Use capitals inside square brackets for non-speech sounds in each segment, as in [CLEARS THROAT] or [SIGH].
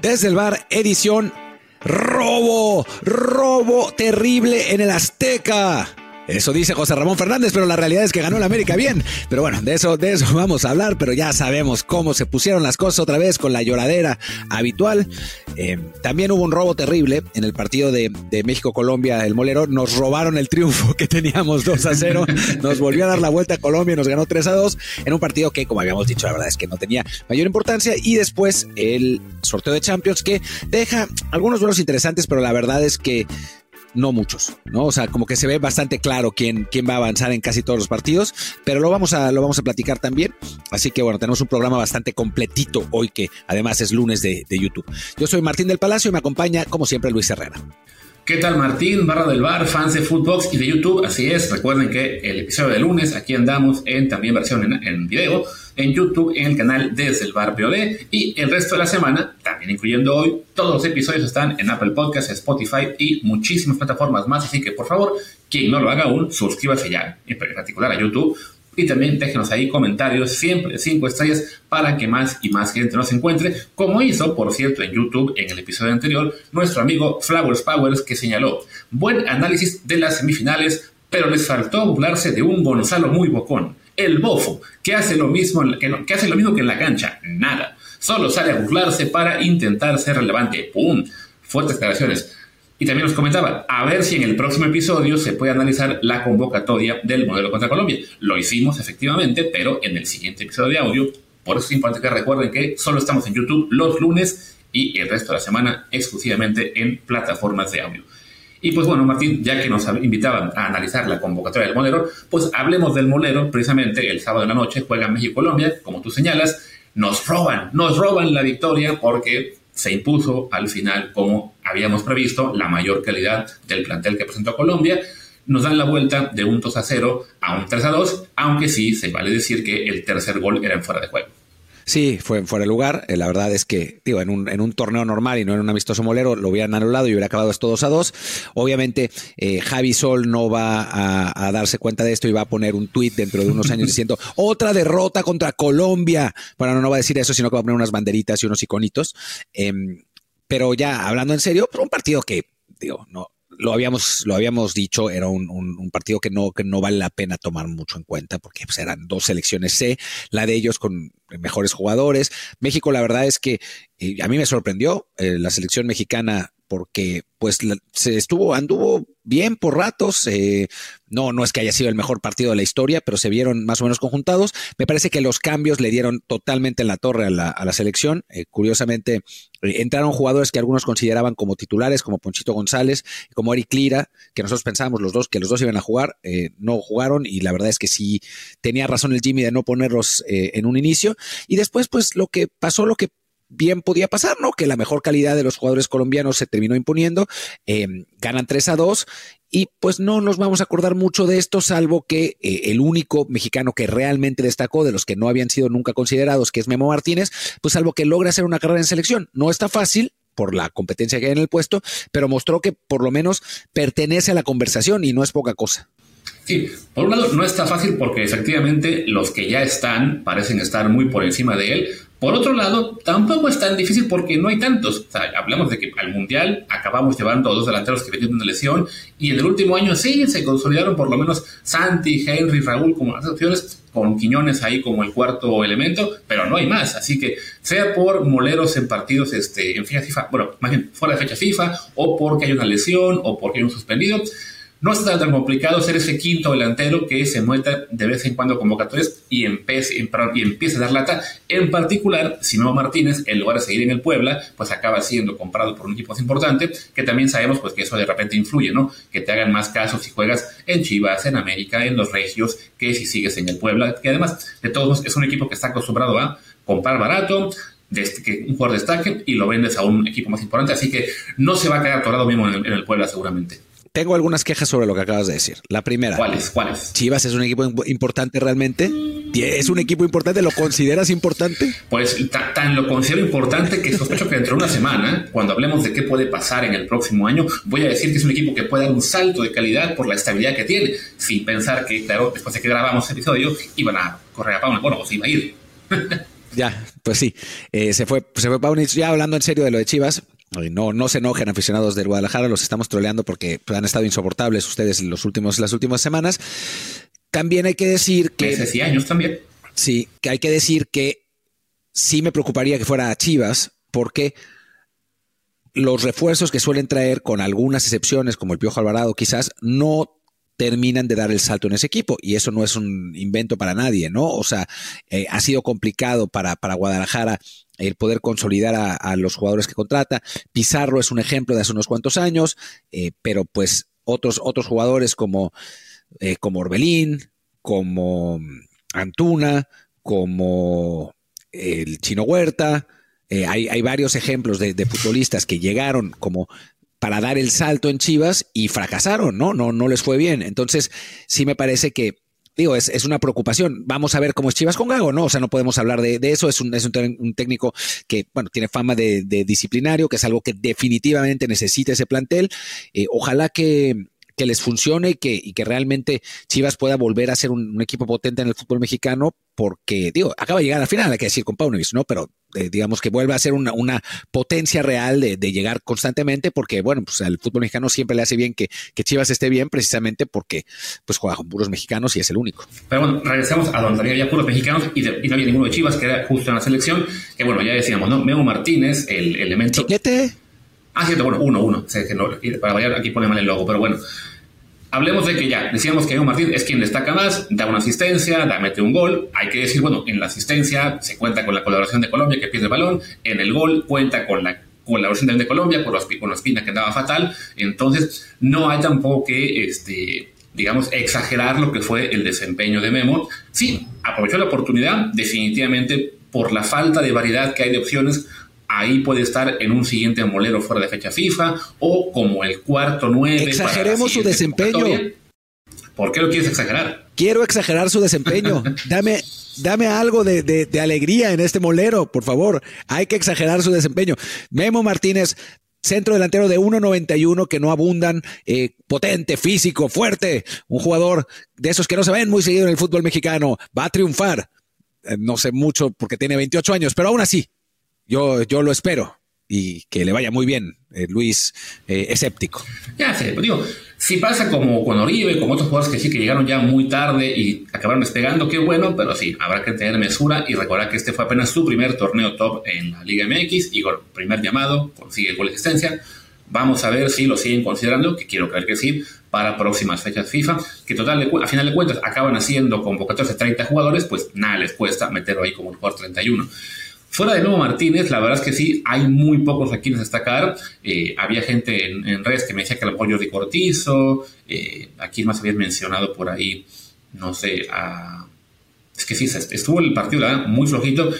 Desde el bar, edición robo, robo terrible en el Azteca. Eso dice José Ramón Fernández, pero la realidad es que ganó el América bien. Pero bueno, de eso, de eso [LAUGHS] vamos a hablar, pero ya sabemos cómo se pusieron las cosas otra vez con la lloradera habitual. Eh, también hubo un robo terrible en el partido de, México-Colombia, el Molero. Nos robaron el triunfo [LAUGHS] que teníamos 2 a 0. Nos volvió a dar la vuelta a Colombia y nos ganó 3 a 2 en un partido que, como habíamos dicho, la verdad es que no tenía mayor importancia. Y después el sorteo de Champions que deja algunos duelos interesantes, pero la verdad es que no muchos, ¿no? O sea, como que se ve bastante claro quién, quién va a avanzar en casi todos los partidos, pero lo vamos, a, lo vamos a platicar también. Así que bueno, tenemos un programa bastante completito hoy que además es lunes de, de YouTube. Yo soy Martín del Palacio y me acompaña como siempre Luis Herrera. ¿Qué tal Martín, barra del bar, fans de Footbox y de YouTube? Así es, recuerden que el episodio de lunes aquí andamos en también versión en, en video, en YouTube, en el canal Desde el Bar POD y el resto de la semana, también incluyendo hoy, todos los episodios están en Apple Podcasts, Spotify y muchísimas plataformas más, así que por favor, quien no lo haga aún, suscríbase ya, en particular a YouTube y también déjenos ahí comentarios, siempre 5 estrellas, para que más y más gente nos encuentre, como hizo, por cierto, en YouTube en el episodio anterior, nuestro amigo Flowers Powers, que señaló, buen análisis de las semifinales, pero les faltó burlarse de un Gonzalo muy bocón, el bofo, que hace lo mismo, que, hace lo mismo que en la cancha, nada. Solo sale a burlarse para intentar ser relevante. ¡Pum! Fuertes declaraciones. Y también nos comentaba, a ver si en el próximo episodio se puede analizar la convocatoria del modelo contra Colombia. Lo hicimos efectivamente, pero en el siguiente episodio de audio. Por eso es importante que recuerden que solo estamos en YouTube los lunes y el resto de la semana exclusivamente en plataformas de audio. Y pues bueno, Martín, ya que nos invitaban a analizar la convocatoria del Molero, pues hablemos del Molero. Precisamente el sábado de la noche juega México-Colombia, como tú señalas. Nos roban, nos roban la victoria porque se impuso al final, como habíamos previsto, la mayor calidad del plantel que presentó Colombia. Nos dan la vuelta de un 2 a 0 a un 3 a 2, aunque sí se vale decir que el tercer gol era en fuera de juego. Sí, fue fuera de lugar. Eh, la verdad es que, digo, en un, en un torneo normal y no en un amistoso molero, lo hubieran anulado y hubiera acabado esto 2 a 2. Obviamente, eh, Javi Sol no va a, darse cuenta de esto y va a poner un tuit dentro de unos años [LAUGHS] diciendo otra derrota contra Colombia. Bueno, no, va a decir eso, sino que va a poner unas banderitas y unos iconitos. Em, pero ya hablando en serio, un partido que, digo, no, lo habíamos, lo habíamos dicho, era un, un, partido que no, que no vale la pena tomar mucho en cuenta porque pues, eran dos selecciones C, la de ellos con mejores jugadores. México, la verdad es que eh, a mí me sorprendió eh, la selección mexicana porque pues se estuvo, anduvo bien por ratos. Eh, no, no es que haya sido el mejor partido de la historia, pero se vieron más o menos conjuntados. Me parece que los cambios le dieron totalmente en la torre a la, a la selección. Eh, curiosamente, eh, entraron jugadores que algunos consideraban como titulares, como Ponchito González, como Eric Lira, que nosotros pensábamos los dos que los dos iban a jugar, no jugaron y la verdad es que sí tenía razón el Jimmy de no ponerlos en un inicio. Y después, pues lo que pasó, lo que bien podía pasar, ¿no? Que la mejor calidad de los jugadores colombianos se terminó imponiendo, eh, ganan 3 a 2 y pues no nos vamos a acordar mucho de esto, salvo que eh, el único mexicano que realmente destacó, de los que no habían sido nunca considerados, que es Memo Martínez, pues salvo que logra hacer una carrera en selección. No está fácil, por la competencia que hay en el puesto, pero mostró que por lo menos pertenece a la conversación y no es poca cosa. Sí, por un lado no está fácil porque efectivamente los que ya están parecen estar muy por encima de él, por otro lado, tampoco es tan difícil porque no hay tantos. O sea, hablamos de que al Mundial acabamos llevando a dos delanteros que venían de una lesión y en el último año sí se consolidaron por lo menos Santi, Henry, Raúl como las opciones, con Quiñones ahí como el cuarto elemento, pero no hay más. Así que sea por moleros en partidos este, en fecha FIFA, bueno, más bien fuera de fecha FIFA, o porque hay una lesión, o porque hay un suspendido, no está tan complicado ser ese quinto delantero que se muestra de vez en cuando convocatorias y empieza, y empieza a dar lata. En particular, si no Martínez, en lugar de seguir en el Puebla, pues acaba siendo comprado por un equipo más importante, que también sabemos pues que eso de repente influye, ¿no? Que te hagan más casos si juegas en Chivas, en América, en los Regios, que si sigues en el Puebla, que además de todos es un equipo que está acostumbrado a comprar barato, que un jugador destaque y lo vendes a un equipo más importante, así que no se va a quedar atorado mismo en el Puebla seguramente. Tengo algunas quejas sobre lo que acabas de decir. La primera. ¿Cuáles? ¿Cuáles? Chivas es un equipo importante realmente. ¿Es un equipo importante? ¿Lo consideras importante? Pues tan lo considero importante que sospecho que dentro de una semana, cuando hablemos de qué puede pasar en el próximo año, voy a decir que es un equipo que puede dar un salto de calidad por la estabilidad que tiene, sin pensar que, claro, después de que grabamos el episodio, iban a correr a Paula. Bueno, pues iba a ir. [LAUGHS] Ya, pues sí, eh, se fue, se fue Paunich. Ya hablando en serio de lo de Chivas, no, no se enojen aficionados del Guadalajara, los estamos troleando porque han estado insoportables ustedes en los últimos, las últimas semanas. También hay que decir que. Meses y años también. Sí, que hay que decir que sí me preocuparía que fuera a Chivas, porque los refuerzos que suelen traer, con algunas excepciones, como el Piojo Alvarado, quizás no terminan de dar el salto en ese equipo. Y eso no es un invento para nadie, ¿no? O sea, eh, ha sido complicado para, para Guadalajara el poder consolidar a, los jugadores que contrata. Pizarro es un ejemplo de hace unos cuantos años, eh, pero pues otros, otros jugadores como, eh, como Orbelín, como Antuna, como el Chino Huerta, hay, hay, varios ejemplos de, futbolistas que llegaron como para dar el salto en Chivas y fracasaron, ¿no? No, no les fue bien. Entonces, sí me parece que, digo, es, es una preocupación. Vamos a ver cómo es Chivas con Gago, ¿no? O sea, no podemos hablar de, eso. Es un, es un, técnico que, bueno, tiene fama de, disciplinario, que es algo que definitivamente necesita ese plantel. Eh, ojalá que, que les funcione y que, y que realmente Chivas pueda volver a ser un, equipo potente en el fútbol mexicano, porque, digo, acaba de llegar a la final, hay que decir con Paunovic, ¿no? Pero eh, digamos que vuelve a ser una, una potencia real de, llegar constantemente, porque, bueno, pues al fútbol mexicano siempre le hace bien que, que, Chivas esté bien, precisamente porque pues juega con puros mexicanos y es el único. Pero bueno, regresamos a donde había puros mexicanos y, no había ninguno de Chivas, que era justo en la selección, que bueno, ya decíamos, ¿no? Memo Martínez, el elemento... ¿Chiquete? Ah, cierto, bueno, uno, uno. para variar, aquí pone mal el logo, pero bueno. Hablemos de que ya, decíamos que Evo Martín es quien destaca más, da una asistencia, da, mete un gol. Hay que decir, bueno, en la asistencia se cuenta con la colaboración de Colombia que pierde el balón, en el gol cuenta con la colaboración de Colombia, los, con la espina que andaba fatal. Entonces, no hay tampoco que, este, digamos, exagerar lo que fue el desempeño de Memo. Sí, aprovechó la oportunidad, definitivamente por la falta de variedad que hay de opciones, ahí puede estar en un siguiente molero fuera de fecha FIFA o como el cuarto nueve. Exageremos su desempeño. ¿Por qué lo quieres exagerar? Quiero exagerar su desempeño. [LAUGHS] Dame, dame algo de, alegría en este molero, por favor. Hay que exagerar su desempeño. Memo Martínez, centro delantero de 1.91 que no abundan, eh, potente, físico, fuerte, un jugador de esos que no se ven muy seguido en el fútbol mexicano, va a triunfar. Eh, no sé mucho porque tiene 28 años, pero aún así, yo, yo lo espero y que le vaya muy bien, eh, Luis eh, escéptico. Ya sé, pues digo, si pasa como con Oribe, como otros jugadores que sí que llegaron ya muy tarde y acabaron despegando, qué bueno, pero sí, habrá que tener mesura y recordar que este fue apenas su primer torneo top en la Liga MX y con primer llamado, consigue el gol existencia. Vamos a ver si lo siguen considerando, que quiero creer que sí, para próximas fechas FIFA, que total a final de cuentas acaban haciendo convocatorias de 30 jugadores, pues nada les cuesta meterlo ahí como el jugador 31. Fuera de Nuevo Martínez, la verdad es que sí, hay muy pocos a quienes destacar. Eh, había gente en, redes que me decía que el apoyo de Cortizo, eh, más habían mencionado por ahí, no sé, es que sí, estuvo el partido muy flojito.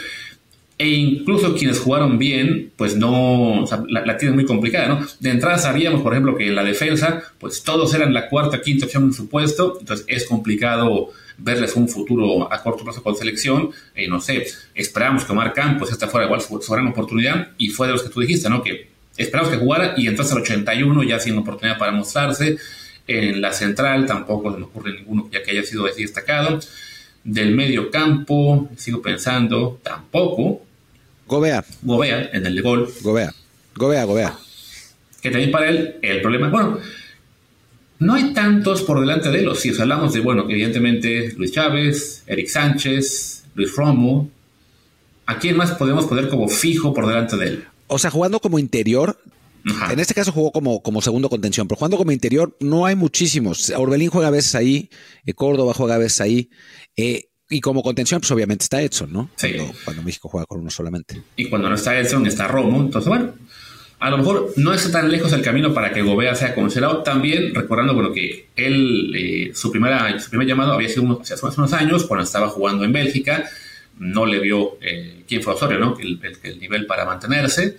E incluso quienes jugaron bien, pues no, la, la, tienen muy complicada, ¿no? De entrada sabíamos, por ejemplo, que en la defensa, pues todos eran la cuarta, quinta opción en su puesto, entonces es complicado verles un futuro a corto plazo con selección. Eh, no sé, esperamos que Omar Campos esta fuera igual su, gran oportunidad y fue de los que tú dijiste, ¿no? Que esperamos que jugara y entonces al 81 ya sin oportunidad para mostrarse. En la central tampoco se me ocurre ninguno ya que haya sido así destacado. Del medio campo, sigo pensando, tampoco. Gobea. Gobea, en el de gol. Gobea. Gobea, Gobea. Que también para él el problema, bueno, no hay tantos por delante de él, si os hablamos de, bueno, evidentemente Luis Chávez, Eric Sánchez, Luis Romo. ¿A quién más podemos poner como fijo por delante de él? O sea, jugando como interior, En este caso jugó como, como segundo contención, pero jugando como interior no hay muchísimos. Orbelín juega a veces ahí, eh, Córdoba juega a veces ahí. Eh, y como contención, pues obviamente está Edson, ¿no? Sí. Cuando, México juega con uno solamente. Y cuando no está Edson, está Romo. Entonces, bueno, a lo mejor no está tan lejos el camino para que Gobea sea considerado. También recordando bueno, que él, eh, su, primera, su primer llamado había sido hace unos años, cuando estaba jugando en Bélgica. No le vio eh, quién fue Osorio, ¿no? El, el, nivel para mantenerse,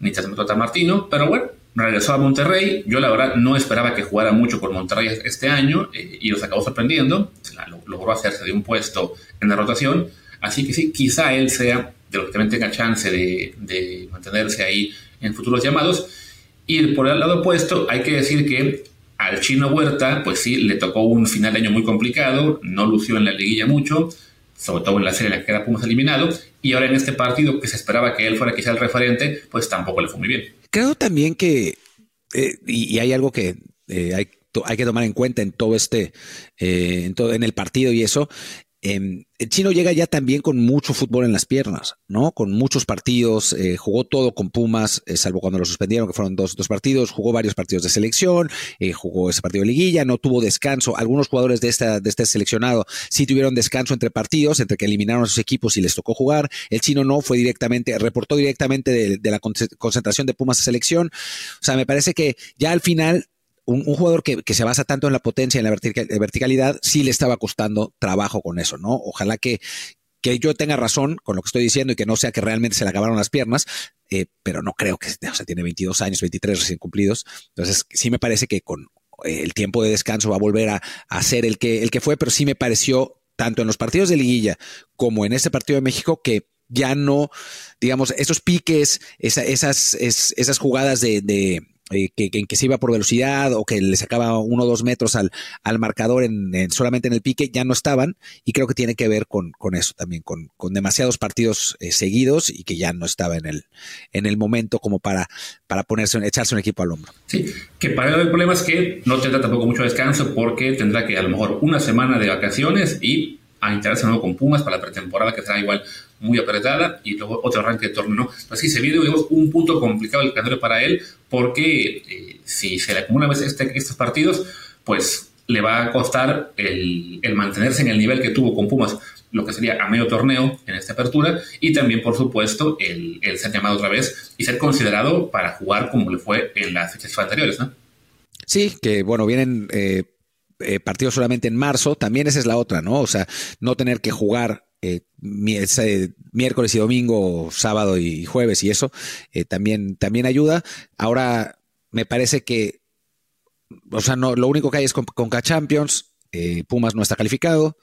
ni se Tan Martino. Pero bueno, regresó a Monterrey. Yo la verdad no esperaba que jugara mucho con Monterrey este año eh, y los acabó sorprendiendo. logró hacerse de un puesto en la rotación. Así que sí, quizá él sea de los que también tenga chance de, de mantenerse ahí en futuros llamados. Y por el lado opuesto, hay que decir que al chino Huerta, pues sí, le tocó un final de año muy complicado, no lució en la liguilla mucho, sobre todo en la serie en la que era Pumas eliminado, y ahora en este partido que se esperaba que él fuera quizá el referente, pues tampoco le fue muy bien. Creo también que, eh, y, hay algo que eh, hay, hay, que tomar en cuenta en todo este, eh, en, todo, en el partido y eso, Em, el chino llega ya también con mucho fútbol en las piernas, ¿no? Con muchos partidos, eh, jugó todo con Pumas, eh, salvo cuando lo suspendieron, que fueron dos, dos partidos, jugó varios partidos de selección, eh, jugó ese partido de liguilla, no tuvo descanso. Algunos jugadores de, esta, de este seleccionado sí tuvieron descanso entre partidos, entre que eliminaron a sus equipos y les tocó jugar. El chino no, fue directamente, reportó directamente de, de la concentración de Pumas a selección. O sea, me parece que ya al final un, jugador que, se basa tanto en la potencia en la verticalidad, sí le estaba costando trabajo con eso, ¿no? Ojalá que, que yo tenga razón con lo que estoy diciendo y que no sea que realmente se le acabaron las piernas, eh, pero no creo que, o sea, tiene 22 años, 23 recién cumplidos. Entonces, sí me parece que con eh, el tiempo de descanso va a volver a, ser el que, el que fue, pero sí me pareció, tanto en los partidos de liguilla como en este partido de México, que ya no, digamos, esos piques, esas, esas jugadas de eh, que, que, se iba por velocidad o que le sacaba uno o dos metros al, al marcador en, solamente en el pique, ya no estaban y creo que tiene que ver con, con eso también, con, con demasiados partidos eh, seguidos y que ya no estaba en el, en el momento como para, para ponerse, echarse un equipo al hombro. Sí, que para él el problema es que no tendrá tampoco mucho descanso porque tendrá que a lo mejor una semana de vacaciones y a integrarse nuevo con Pumas para la pretemporada que será igual muy apretada y luego otro arranque de torneo. Pues sí, se viene un punto complicado el calendario para él porque eh, si se le acumulan este, estos partidos, pues le va a costar el, mantenerse en el nivel que tuvo con Pumas, lo que sería a medio torneo en esta apertura, y también, por supuesto, el, ser llamado otra vez y ser considerado para jugar como le fue en las fechas anteriores, ¿no? Sí, que bueno, vienen eh, eh, partidos solamente en marzo, también esa es la otra, ¿no? O sea, no tener que jugar eh, miércoles y domingo, sábado y jueves y eso, eh, también, también ayuda. Ahora, me parece que, o sea, no, lo único que hay es con, con Champions, Pumas no está calificado,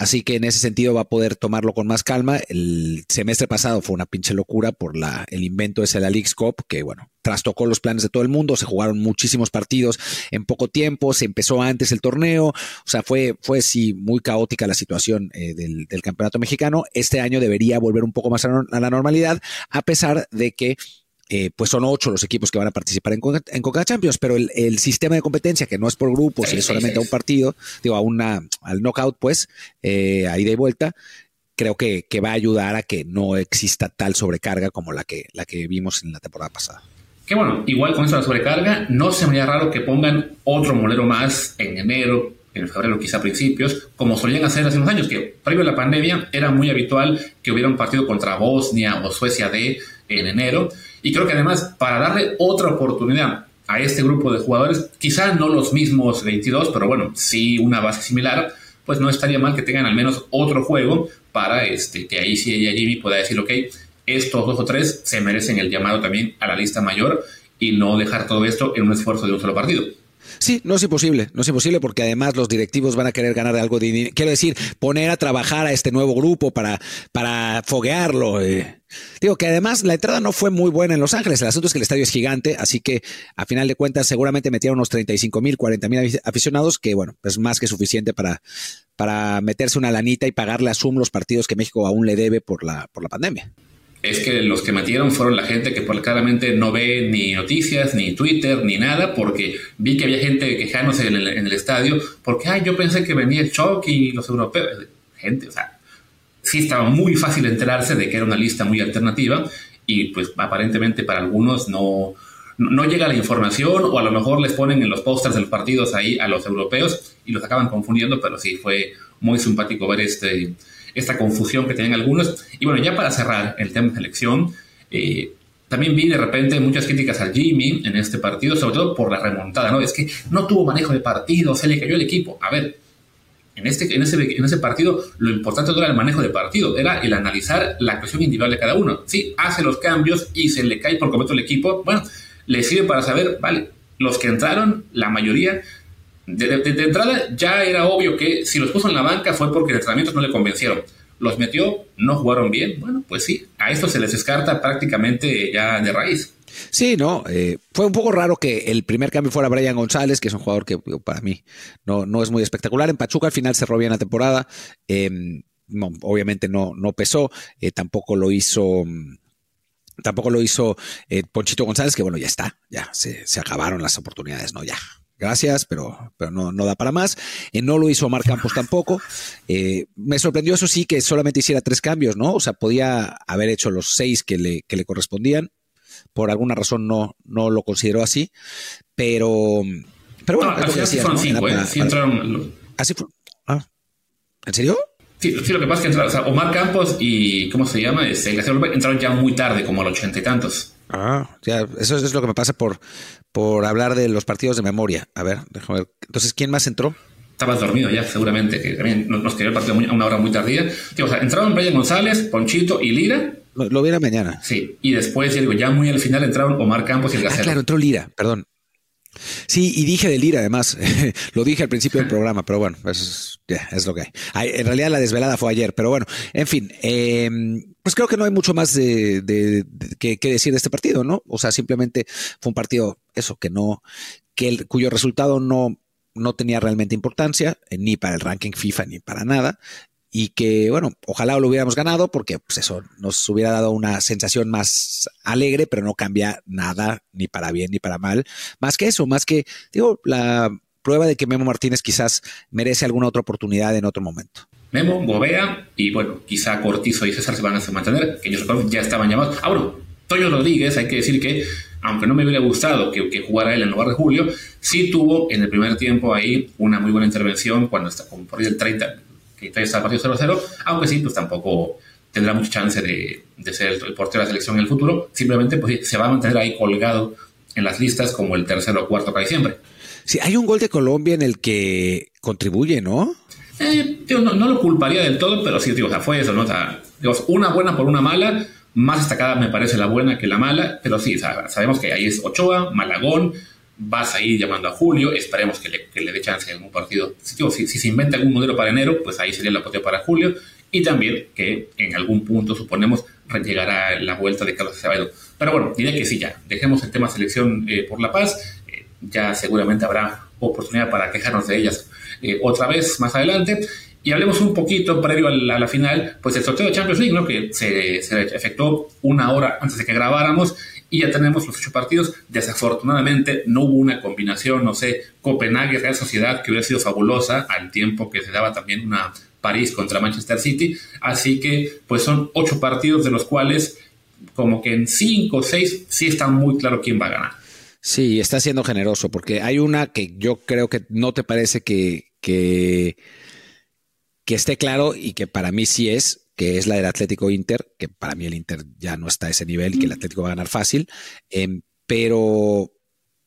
Así que en ese sentido va a poder tomarlo con más calma. El semestre pasado fue una pinche locura por la, el invento de la League's Cup, que bueno, trastocó los planes de todo el mundo, se jugaron muchísimos partidos en poco tiempo, se empezó antes el torneo, o sea, fue, fue sí muy caótica la situación eh, del, campeonato mexicano. Este año debería volver un poco más a la normalidad, a pesar de que eh, pues son ocho los equipos que van a participar en, en Coca Champions, pero el, sistema de competencia, que no es por grupos y es solamente a un partido, digo, a una, al knockout, pues, eh, a ida y vuelta, creo que, va a ayudar a que no exista tal sobrecarga como la que, la que vimos en la temporada pasada. Que bueno, igual con eso la sobrecarga, no se me haría raro que pongan otro molero más en enero, en febrero, quizá a principios, como solían hacer hace unos años, que previo a la pandemia era muy habitual que hubiera un partido contra Bosnia o Suecia D en enero y creo que además, para darle otra oportunidad a este grupo de jugadores, quizá no los mismos 22, pero bueno, sí una base similar, pues no estaría mal que tengan al menos otro juego para este, que ahí sí ella Jimmy pueda decir, ok, estos dos o tres se merecen el llamado también a la lista mayor y no dejar todo esto en un esfuerzo de un solo partido. Sí, no es imposible, no es imposible porque además los directivos van a querer ganar algo de. Quiero decir, poner a trabajar a este nuevo grupo para, para foguearlo. Eh. Digo que además la entrada no fue muy buena en Los Ángeles. El asunto es que el estadio es gigante, así que a final de cuentas seguramente metieron unos 35 mil, 40 mil aficionados, que bueno, es más que suficiente para, para meterse una lanita y pagarle a Zoom los partidos que México aún le debe por la, por la pandemia es que los que metieron fueron la gente que claramente no ve ni noticias, ni Twitter, ni nada, porque vi que había gente quejándose en el, estadio, porque, ay, yo pensé que venía el shock y los europeos. Gente, o sea, sí estaba muy fácil enterarse de que era una lista muy alternativa y pues aparentemente para algunos no, no llega la información o a lo mejor les ponen en los pósters de los partidos ahí a los europeos y los acaban confundiendo, pero sí fue muy simpático ver este esta confusión que tenían algunos. Y bueno, ya para cerrar el tema de selección, eh, también vi de repente muchas críticas al Jimmy en este partido, sobre todo por la remontada, ¿no? Es que no tuvo manejo de partido, se le cayó el equipo. A ver, en, este, en, ese, en ese partido lo importante no era el manejo de partido, era el analizar la actuación individual de cada uno. Sí, hace los cambios y se le cae por completo el equipo, bueno, le sirve para saber, vale, los que entraron, la mayoría, de, entrada ya era obvio que si los puso en la banca fue porque los entrenamientos no le convencieron. Los metió, no jugaron bien. Bueno, pues sí, a esto se les descarta prácticamente ya de raíz. Sí, no, eh, fue un poco raro que el primer cambio fuera Brian González, que es un jugador que para mí no, no es muy espectacular. En Pachuca al final cerró bien la temporada. Em, obviamente no, no pesó, eh, tampoco lo hizo... Tampoco lo hizo eh, Ponchito González, que bueno, ya está, ya se, se acabaron las oportunidades, ¿no? Ya, gracias, pero, pero no, no da para más. Eh, no lo hizo Omar Campos tampoco. Eh, me sorprendió eso sí que solamente hiciera tres cambios, ¿no? O sea, podía haber hecho los seis que le, que le correspondían. Por alguna razón no, no lo consideró así. Pero, pero bueno, no, así fueron cinco, ¿eh? Sí entraron... Así fue. Ah, ¿En serio? Sí, sí, lo que pasa es que entraron, o sea, Omar Campos y, ¿cómo se llama? Este, entraron ya muy tarde, como a los ochenta y tantos. Ah, ya, eso es lo que me pasa por, por hablar de los partidos de memoria. A ver, déjame ver. Entonces, ¿quién más entró? Estabas dormido ya, seguramente, que también nos quedó el partido a una hora muy tardía. o sea, entraron Brian González, Ponchito y Lira. Lo, lo viera mañana. Sí, y después, digo, ya muy al final entraron Omar Campos y el. Ah, claro, entró Lira, perdón. Sí, y dije de Lira además, [LAUGHS] lo dije al principio del [LAUGHS] programa, pero bueno, es, es lo que hay. En realidad la desvelada fue ayer, pero bueno, en fin, eh, pues creo que no hay mucho más de, de, de que, que, decir de este partido, ¿no? O sea, simplemente fue un partido, eso, que no, que el, cuyo resultado no, no tenía realmente importancia, eh, ni para el ranking FIFA ni para nada, y que, bueno, ojalá lo hubiéramos ganado porque pues eso nos hubiera dado una sensación más alegre, pero no cambia nada, ni para bien ni para mal. Más que eso, más que, digo, la prueba de que Memo Martínez quizás merece alguna otra oportunidad en otro momento. Memo, Bobea y, bueno, quizá Cortizo y César se van a mantener, que ellos ya estaban llamados. Ah, bueno, Toño Rodríguez, hay que decir que, aunque no me hubiera gustado que, que, jugara él en lugar de Julio, sí tuvo en el primer tiempo ahí una muy buena intervención cuando está con por ahí el 30, que está partido 0-0, aunque sí, pues tampoco tendrá mucha chance de, ser el, portero de la selección en el futuro. Simplemente pues, se va a mantener ahí colgado en las listas como el tercero o cuarto casi siempre. Sí, hay un gol de Colombia en el que contribuye, ¿no? Eh, no, no, lo culparía del todo, pero sí, tío, o sea, fue eso, ¿no? O sea, digamos, una buena por una mala, más destacada me parece la buena que la mala, pero sí, o sea, sabemos que ahí es Ochoa, Malagón, vas a ir llamando a Julio, esperemos que le, que le dé chance en algún partido. Si, si, si, se inventa algún modelo para enero, pues ahí sería la oportunidad para Julio. Y también que en algún punto, suponemos, llegará la vuelta de Carlos Acevedo. Pero bueno, diré que sí, ya. Dejemos el tema selección eh, por la paz. Ya seguramente habrá oportunidad para quejarnos de ellas eh, otra vez más adelante. Y hablemos un poquito previo a la, a la, final, pues el sorteo de Champions League, ¿no? que se, se efectuó una hora antes de que grabáramos y ya tenemos los ocho partidos. Desafortunadamente no hubo una combinación, no sé, Copenhague, Real Sociedad, que hubiera sido fabulosa al tiempo que se daba también una París contra Manchester City. Así que, pues son ocho partidos de los cuales, como que en cinco o seis, sí está muy claro quién va a ganar. Sí, está siendo generoso, porque hay una que yo creo que no te parece que, que, que esté claro y que para mí sí es, que es la del Atlético Inter, que para mí el Inter ya no está a ese nivel y que el Atlético va a ganar fácil, eh, pero,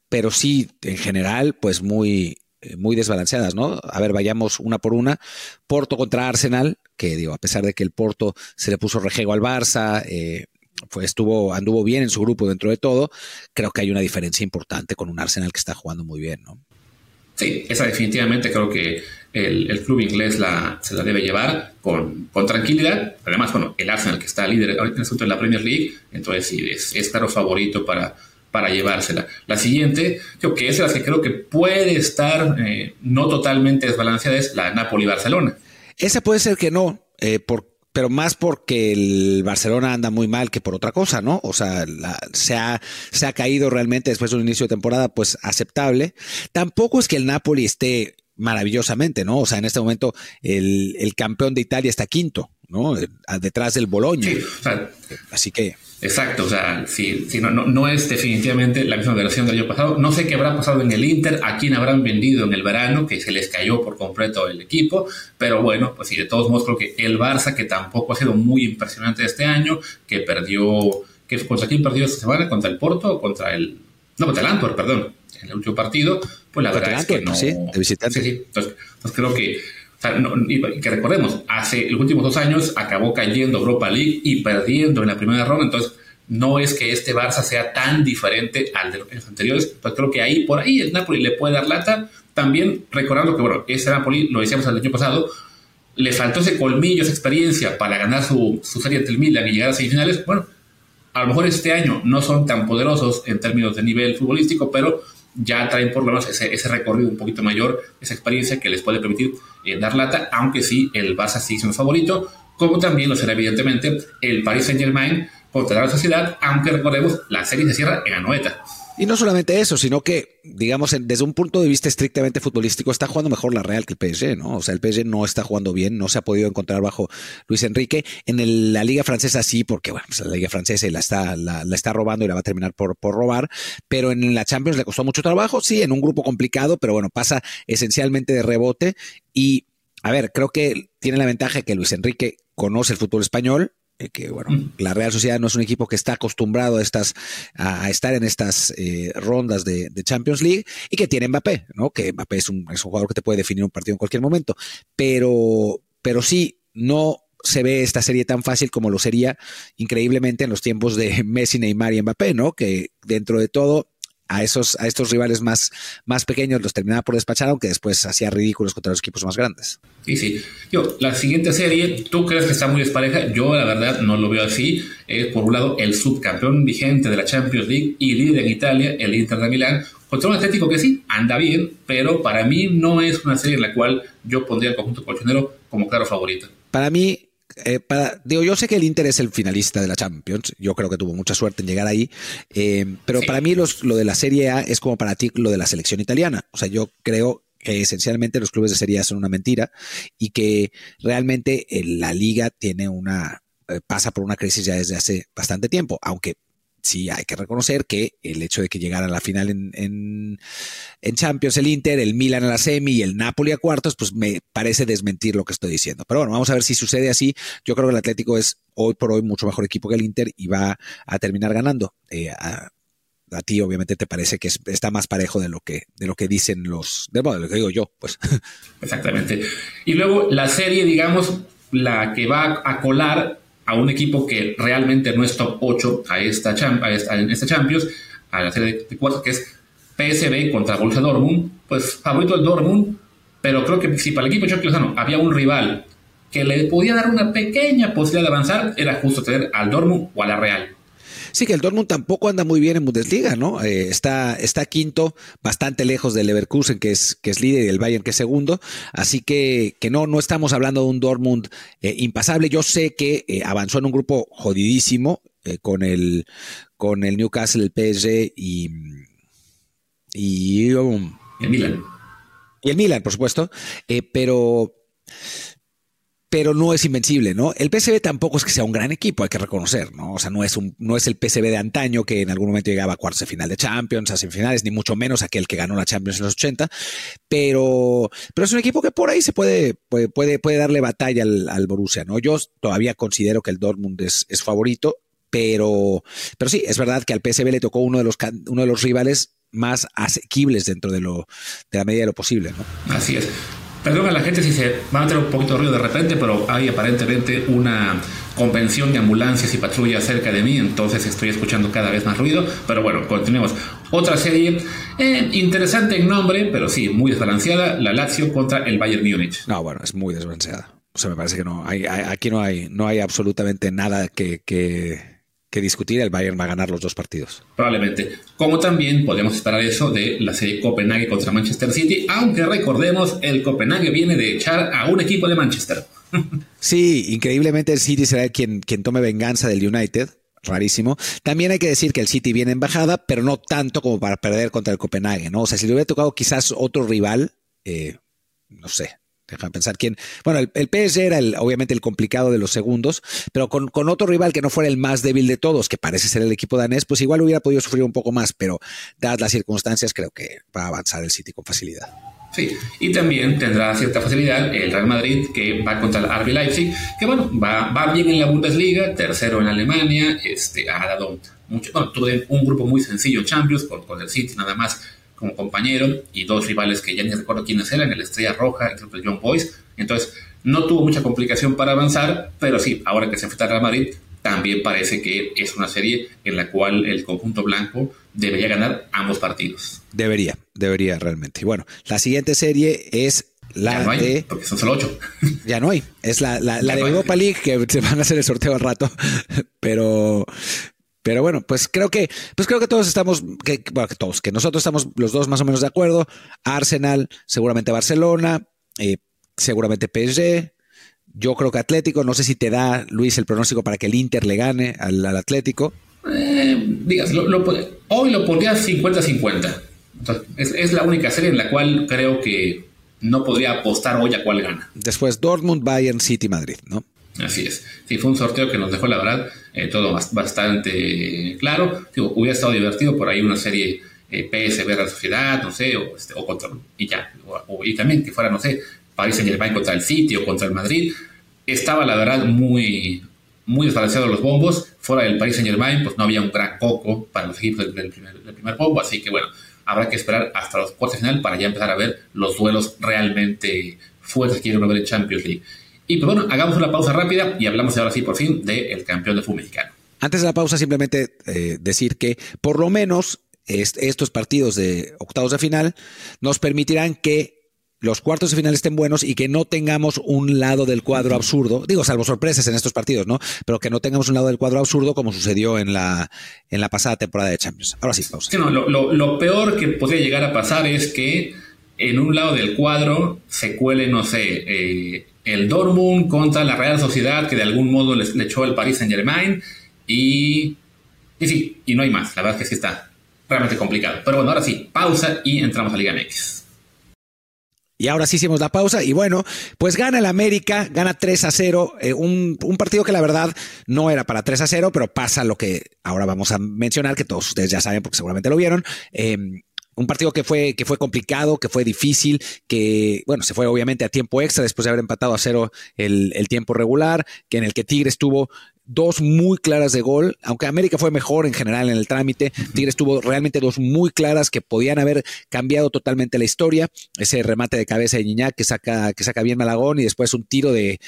pero sí, en general, pues muy, muy desbalanceadas, ¿no? A ver, vayamos una por una. Porto contra Arsenal, que digo, a pesar de que el Porto se le puso rejego al Barça, eh, fue, estuvo, anduvo bien en su grupo dentro de todo, creo que hay una diferencia importante con un Arsenal que está jugando muy bien, ¿no? Sí, esa definitivamente creo que el, el club inglés la, se la debe llevar con, con, tranquilidad. Además, bueno, el Arsenal que está líder en el asunto de la Premier League, entonces sí, es, es claro favorito para, para llevársela. La siguiente, creo que es la que creo que puede estar eh, no totalmente desbalanceada, es la Napoli-Barcelona. Esa puede ser que no, eh, por, pero más porque el Barcelona anda muy mal que por otra cosa, ¿no? O sea, la, se, ha, se ha caído realmente después de un inicio de temporada, pues aceptable. Tampoco es que el Napoli esté maravillosamente, ¿no? O sea, en este momento el, el campeón de Italia está quinto, ¿no? Detrás del Boloña. Sí, o sea, Así que. Exacto, o sea, sí, sí no, no, no, es definitivamente la misma versión del año pasado. No sé qué habrá pasado en el Inter, a quién habrán vendido en el verano, que se les cayó por completo el equipo, pero bueno, pues sí, de todos modos creo que el Barça, que tampoco ha sido muy impresionante este año, que perdió, que ¿contra quién perdió esta semana? ¿Contra el Porto contra el... No, contra el Antwerp, perdón, en el último partido, pues la verdad es que no... Sí, de visitante. Sí, sí, entonces, entonces creo que sea, no, y que recordemos, hace los últimos dos años acabó cayendo Europa League y perdiendo en la primera ronda, entonces no es que este Barça sea tan diferente al de los anteriores, pues creo que ahí, por ahí, el Napoli le puede dar lata. También recordando que, bueno, ese Napoli, lo decíamos el año pasado, le faltó ese colmillo, esa experiencia para ganar su, su serie ante el Milan y llegar a semifinales. Bueno, a lo mejor este año no son tan poderosos en términos de nivel futbolístico, pero ya traen por lo menos ese, ese, recorrido un poquito mayor, esa experiencia que les puede permitir eh, dar lata, aunque sí el Barça sigue siendo favorito. como también lo será evidentemente el Paris Saint Germain contra la Sociedad, aunque recordemos, la serie se cierra en Anoeta. Y no solamente eso, sino que, digamos, desde un punto de vista estrictamente futbolístico, está jugando mejor la Real que el PSG, ¿no? O sea, el PSG no está jugando bien, no se ha podido encontrar bajo Luis Enrique. En la Liga Francesa sí, porque, bueno, pues la Liga Francesa la está, la, está robando y la va a terminar por, por robar. Pero en la Champions le costó mucho trabajo, sí, en un grupo complicado, pero bueno, pasa esencialmente de rebote. Y, a ver, creo que tiene la ventaja que Luis Enrique conoce el fútbol español, que bueno, la Real Sociedad no es un equipo que está acostumbrado a estas, a, estar en estas eh, rondas de, Champions League y que tiene Mbappé, ¿no? Que Mbappé es un, es un jugador que te puede definir un partido en cualquier momento. Pero, pero sí, no se ve esta serie tan fácil como lo sería increíblemente en los tiempos de [LAUGHS] Messi, Neymar y Mbappé, ¿no? Que dentro de todo a esos a estos rivales más, más pequeños los terminaba por despachar, aunque después hacía ridículos contra los equipos más grandes. Sí, sí. Yo, la siguiente serie, ¿tú crees que está muy despareja? Yo, la verdad, no lo veo así. Es, por un lado, el subcampeón vigente de la Champions League y líder en Italia, el Inter de Milán, contra un Atlético que sí, anda bien, pero para mí no es una serie en la cual yo pondría al conjunto colchonero como claro favorito. Para mí, eh, para, digo, yo sé que el Inter es el finalista de la Champions, yo creo que tuvo mucha suerte en llegar ahí, eh, pero para mí lo de la Serie A es como para ti lo de la selección italiana. O sea, yo creo que esencialmente los clubes de Serie A son una mentira y que realmente la liga tiene una eh, pasa por una crisis ya desde hace bastante tiempo, aunque sí hay que reconocer que el hecho de que llegara a la final en, en, Champions el Inter, el Milan a la semi y el Napoli a cuartos, pues me parece desmentir lo que estoy diciendo. Pero bueno, vamos a ver si sucede así. Yo creo que el Atlético es hoy por hoy mucho mejor equipo que el Inter y va a terminar ganando. Eh, a, ti obviamente te parece que está más parejo de lo que de lo que dicen los de, de lo que digo yo pues exactamente y luego la serie digamos la que va a colar a un equipo que realmente no es top 8 a esta, en esta Champions, a la serie de cuatro, que es PSB contra Borussia Dortmund, pues favorito el Dortmund, pero creo que si para el equipo de Lozano había un rival que le podía dar una pequeña posibilidad de avanzar, era justo tener al Dortmund o a la Real. Sí, que el Dortmund tampoco anda muy bien en Bundesliga, ¿no? Eh, está, está quinto, bastante lejos del Leverkusen, que es, que es líder, y el Bayern, que es segundo. Así que, que no, no estamos hablando de un Dortmund eh, impasable. Yo sé que eh, avanzó en un grupo jodidísimo con, el, con el Newcastle, el PSG y. Y. Um, el Milan. Y el Milan, por supuesto. pero pero no es invencible, ¿no? El PSV tampoco es que sea un gran equipo, hay que reconocer, ¿no? O sea, no es, un, no es el PSV de antaño que en algún momento llegaba a cuartos de final de Champions, a semifinales, ni mucho menos aquel que ganó la Champions en los 80, pero, pero es un equipo que por ahí se puede, puede, puede, darle batalla al, Borussia, ¿no? Yo todavía considero que el Dortmund es, es favorito, pero, pero sí, es verdad que al PSV le tocó uno de los, uno de los rivales más asequibles dentro de, lo, de la medida de lo posible, ¿no? Así es. Perdón a la gente si se va a meter un poquito de ruido de repente, pero hay aparentemente una convención de ambulancias y patrullas cerca de mí, entonces estoy escuchando cada vez más ruido. Pero bueno, continuemos. Otra serie eh, interesante en nombre, pero sí, muy desbalanceada, la Lazio contra el Bayern Múnich. No, bueno, es muy desbalanceada. O sea, me parece que no, hay, aquí no hay, no hay absolutamente nada que que discutir, el Bayern va a ganar los dos partidos. Probablemente. Como también podemos esperar eso de la serie Copenhague contra Manchester City, aunque recordemos, el Copenhague viene de echar a un equipo de Manchester. [LAUGHS] sí, increíblemente el City será quien, quien tome venganza del United. Rarísimo. También hay que decir que el City viene en bajada, pero no tanto como para perder contra el Copenhague, ¿no? O sea, si le hubiera tocado quizás otro rival, eh, no sé, Deja pensar quién. Bueno, el, el PSG era el, obviamente el complicado de los segundos, pero con, otro rival que no fuera el más débil de todos, que parece ser el equipo danés, pues igual hubiera podido sufrir un poco más, pero dadas las circunstancias, creo que va a avanzar el City con facilidad. Sí, y también tendrá cierta facilidad el Real Madrid que va contra el RB Leipzig, que bueno, va, va bien en la Bundesliga, tercero en Alemania, este, ha dado mucho, bueno, tuve un grupo muy sencillo en Champions con, con el City nada más como compañero y dos rivales que ya ni recuerdo quiénes eran, el Estrella Roja y el John Boyce. Entonces, no tuvo mucha complicación para avanzar, pero sí, ahora que se enfrenta a Real Madrid, también parece que es una serie en la cual el conjunto blanco debería ganar ambos partidos. Debería, debería realmente. Y bueno, la siguiente serie es la ya no hay, de. Porque son solo ocho. [LAUGHS] Ya no hay. Es la, la, la de Europa League que se van a hacer el sorteo al rato. [LAUGHS] Pero, pero bueno, pues creo que, pues creo que todos estamos, que, bueno, que todos, que nosotros estamos los dos más o menos de acuerdo. Arsenal, seguramente Barcelona, eh, seguramente PSG, Yo creo que Atlético, no sé si te da, Luis, el pronóstico para que el Inter le gane al, Atlético. Eh, digas, hoy lo pondría 50-50. Es, es, la única serie en la cual creo que no podría apostar hoy a cuál gana. Después Dortmund, Bayern, City, Madrid, ¿no? Así es. Sí, fue un sorteo que nos dejó, la verdad, eh, todo bastante claro. hubiera estado divertido por ahí una serie eh, PSV de la Sociedad, no sé, o, este, o contra, y ya. y también que fuera, no sé, Paris Saint Germain contra el City o contra el Madrid. Estaba, la verdad, muy, muy desbalanceado los bombos. Fuera del Paris Saint Germain, pues no había un gran coco para los equipos del, primer, del bombo. Así que, bueno, habrá que esperar hasta los cuartos de final para ya empezar a ver los duelos realmente fuertes que quieren ver en Champions League. Y pues bueno, hagamos una pausa rápida y hablamos ahora sí por fin del campeón de fútbol mexicano. Antes de la pausa, simplemente eh, decir que por lo menos estos partidos de octavos de final nos permitirán que los cuartos de final estén buenos y que no tengamos un lado del cuadro absurdo, digo, salvo sorpresas en estos partidos, ¿no? Pero que no tengamos un lado del cuadro absurdo como sucedió en la, en la pasada temporada de Champions. Ahora sí, pausa. lo, peor que podría llegar a pasar es que en un lado del cuadro se cuele, no sé, eh, el Dortmund contra la Real Sociedad, que de algún modo le, echó el Paris Saint Germain, y, sí, y no hay más. La verdad es que sí está realmente complicado. Pero bueno, ahora sí, pausa y entramos a Liga MX. Y ahora sí hicimos la pausa y bueno, pues gana el América, gana 3 a 0, eh, un, partido que la verdad no era para 3 a 0, pero pasa lo que ahora vamos a mencionar, que todos ustedes ya saben porque seguramente lo vieron. Em, un partido que fue, que fue complicado, que fue difícil, que, bueno, se fue obviamente a tiempo extra después de haber empatado a cero el, el tiempo regular, que en el que Tigres tuvo dos muy claras de gol, aunque América fue mejor en general en el trámite, Tigres tuvo realmente dos muy claras que podían haber cambiado totalmente la historia, ese remate de cabeza de Niñac que saca, que saca bien Malagón y después un tiro de,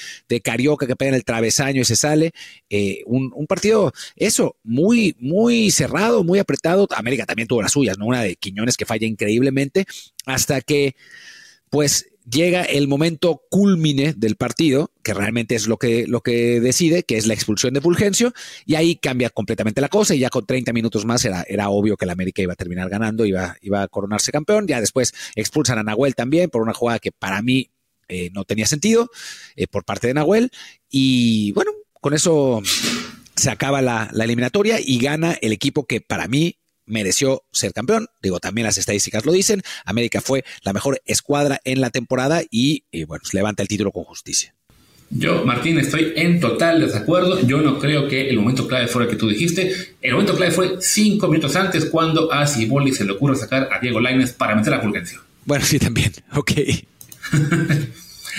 Carioca que pega en el travesaño y se sale, eh, un, un, partido, eso, muy, muy cerrado, muy apretado, América también tuvo las suyas, ¿no? Una de Quiñones que falla increíblemente, hasta que, pues, llega el momento culmine del partido, que realmente es lo que, lo que decide, que es la expulsión de Fulgencio, y ahí cambia completamente la cosa, y ya con 30 minutos más era, era obvio que el América iba a terminar ganando, iba, iba a coronarse campeón, ya después expulsan a Nahuel también por una jugada que para mí eh, no tenía sentido eh, por parte de Nahuel, y bueno, con eso se acaba la, la eliminatoria y gana el equipo que para mí mereció ser campeón. Digo, también las estadísticas lo dicen. América fue la mejor escuadra en la temporada y, bueno, se levanta el título con justicia. Yo, Martín, estoy en total desacuerdo. Yo no creo que el momento clave fuera el que tú dijiste. El momento clave fue cinco minutos antes cuando a Ciboli se le ocurre sacar a Diego Laines para meter a Fulgencio. Bueno, sí, también. [LAUGHS] Ok.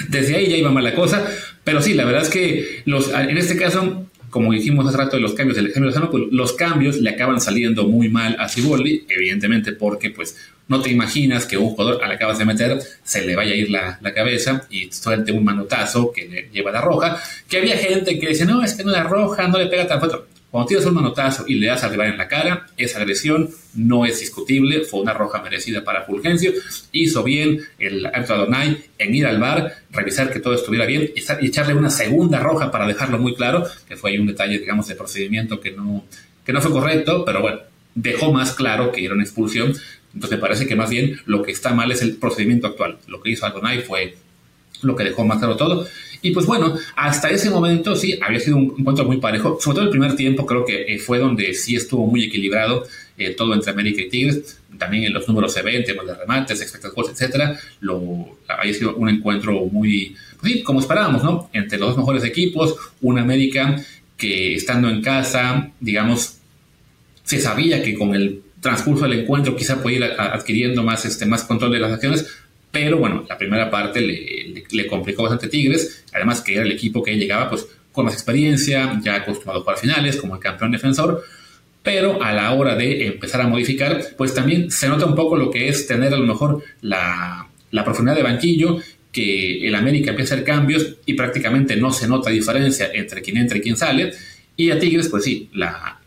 Desde ahí ya iba mal la cosa. Pero sí, la verdad es que los, en este caso como dijimos hace rato de los cambios del ejemplo de pues los cambios le acaban saliendo muy mal a Ciboldi, evidentemente porque pues no te imaginas que un jugador al acabas de meter se le vaya a ir la, la cabeza y suelte un manotazo que le lleva la roja, que había gente que dice, no, es que no la roja, no le pega tan fuerte. Cuando tiras un manotazo y le das a rival en la cara, esa agresión no es discutible, fue una roja merecida para Fulgencio. Hizo bien el árbitro Adonai en ir al bar, revisar que todo estuviera bien y echarle una segunda roja para dejarlo muy claro, que fue ahí un detalle, digamos, de procedimiento que no, que no fue correcto, pero bueno, dejó más claro que era una expulsión. Entonces me parece que más bien lo que está mal es el procedimiento actual. Lo que hizo Adonai fue lo que dejó más claro todo. Y pues bueno, hasta ese momento sí, había sido un encuentro muy parejo. Sobre todo el primer tiempo creo que eh, fue donde sí estuvo muy equilibrado eh, todo entre América y Tigres. También en los números se ven, de remates, expectativas, etcétera. Lo, había sido un encuentro muy, pues sí, como esperábamos, ¿no? Entre los dos mejores equipos, un América que estando en casa, digamos, se sabía que con el transcurso del encuentro quizá podía ir adquiriendo más, este, más control de las acciones, pero bueno, la primera parte le, complicó bastante Tigres, además que era el equipo que llegaba pues con más experiencia, ya acostumbrado para finales, como el campeón defensor, pero a la hora de empezar a modificar, pues también se nota un poco lo que es tener a lo mejor la, la profundidad de banquillo, que el América empieza a hacer cambios y prácticamente no se nota diferencia entre quien entra y quien sale, y a Tigres, pues sí, la,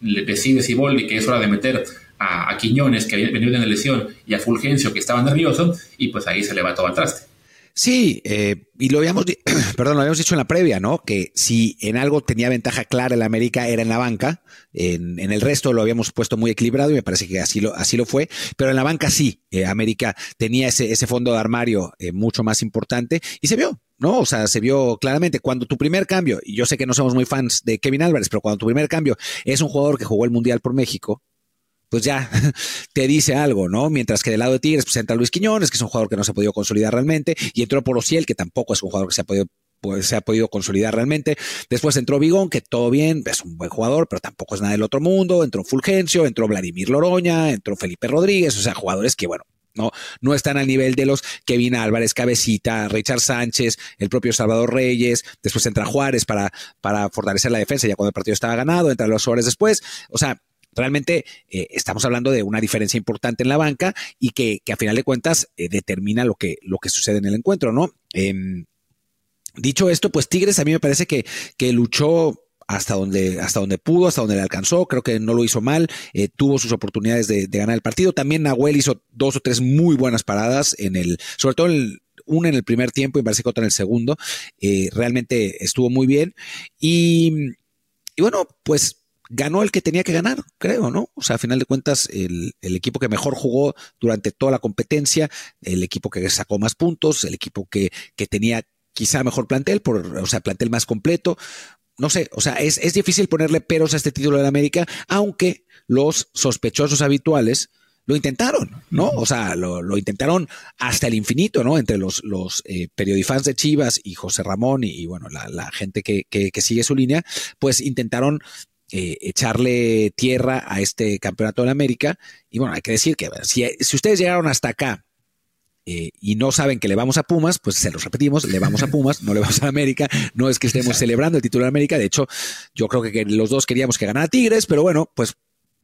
le decide Siboldi que es hora de meter a, Quiñones, que venía de lesión, y a Fulgencio, que estaba nervioso, y pues ahí se le va todo al traste. Sí, eh, y lo habíamos, [CLEARS THROAT] perdón, lo habíamos dicho en la previa, ¿no? Que si en algo tenía ventaja clara el América era en la banca, en, el resto lo habíamos puesto muy equilibrado y me parece que así lo, así lo fue, pero en la banca sí, eh, América tenía ese, ese fondo de armario eh, mucho más importante y se vio, ¿no? O sea, se vio claramente cuando tu primer cambio, y yo sé que no somos muy fans de Kevin Álvarez, pero cuando tu primer cambio es un jugador que jugó el Mundial por México, pues ya [LAUGHS] te dice algo, ¿no? Mientras que del lado de Tigres pues entra Luis Quiñones, que es un jugador que no se ha podido consolidar realmente, y entró por Ociel, que tampoco es un jugador que se ha podido pues se ha podido consolidar realmente. Después entró Vigón, que todo bien, es un buen jugador, pero tampoco es nada del otro mundo. Entró Fulgencio, entró Vladimir Loroña, entró Felipe Rodríguez, o sea, jugadores que, bueno, no, no están al nivel de los Kevin Álvarez, Cabecita, Richard Sánchez, el propio Salvador Reyes, después entra Juárez para, para fortalecer la defensa ya cuando el partido estaba ganado, entra los Suárez después, o sea, realmente eh, estamos hablando de una diferencia importante en la banca y que, a final de cuentas eh, determina lo que, lo que sucede en el encuentro, ¿no? Em, dicho esto, pues Tigres a mí me parece que, que luchó hasta donde, hasta donde pudo, hasta donde le alcanzó. Creo que no lo hizo mal. Eh, tuvo sus oportunidades de, ganar el partido. También Nahuel hizo dos o tres muy buenas paradas en el, sobre todo una en el primer tiempo y parece que otra en el segundo. Realmente estuvo muy bien. Y, y, bueno, pues ganó el que tenía que ganar, creo, ¿no? O sea, a final de cuentas, el, el, equipo que mejor jugó durante toda la competencia, el equipo que sacó más puntos, el equipo que, que tenía quizá mejor plantel, por, o sea, plantel más completo no sé, o sea, es, es difícil ponerle peros a este título de América, aunque los sospechosos habituales lo intentaron, ¿no? O sea, lo, intentaron hasta el infinito, ¿no? Entre los, los eh, periodifans de Chivas y José Ramón y, bueno, la, gente que, que, sigue su línea, pues intentaron eh, echarle tierra a este campeonato de América. Y bueno, hay que decir que si, si ustedes llegaron hasta acá eh, y no saben que le vamos a Pumas, pues se los repetimos, le vamos a Pumas, no le vamos a América, no es que estemos celebrando el título de América, de hecho, yo creo que, los dos queríamos que ganara Tigres, pero bueno, pues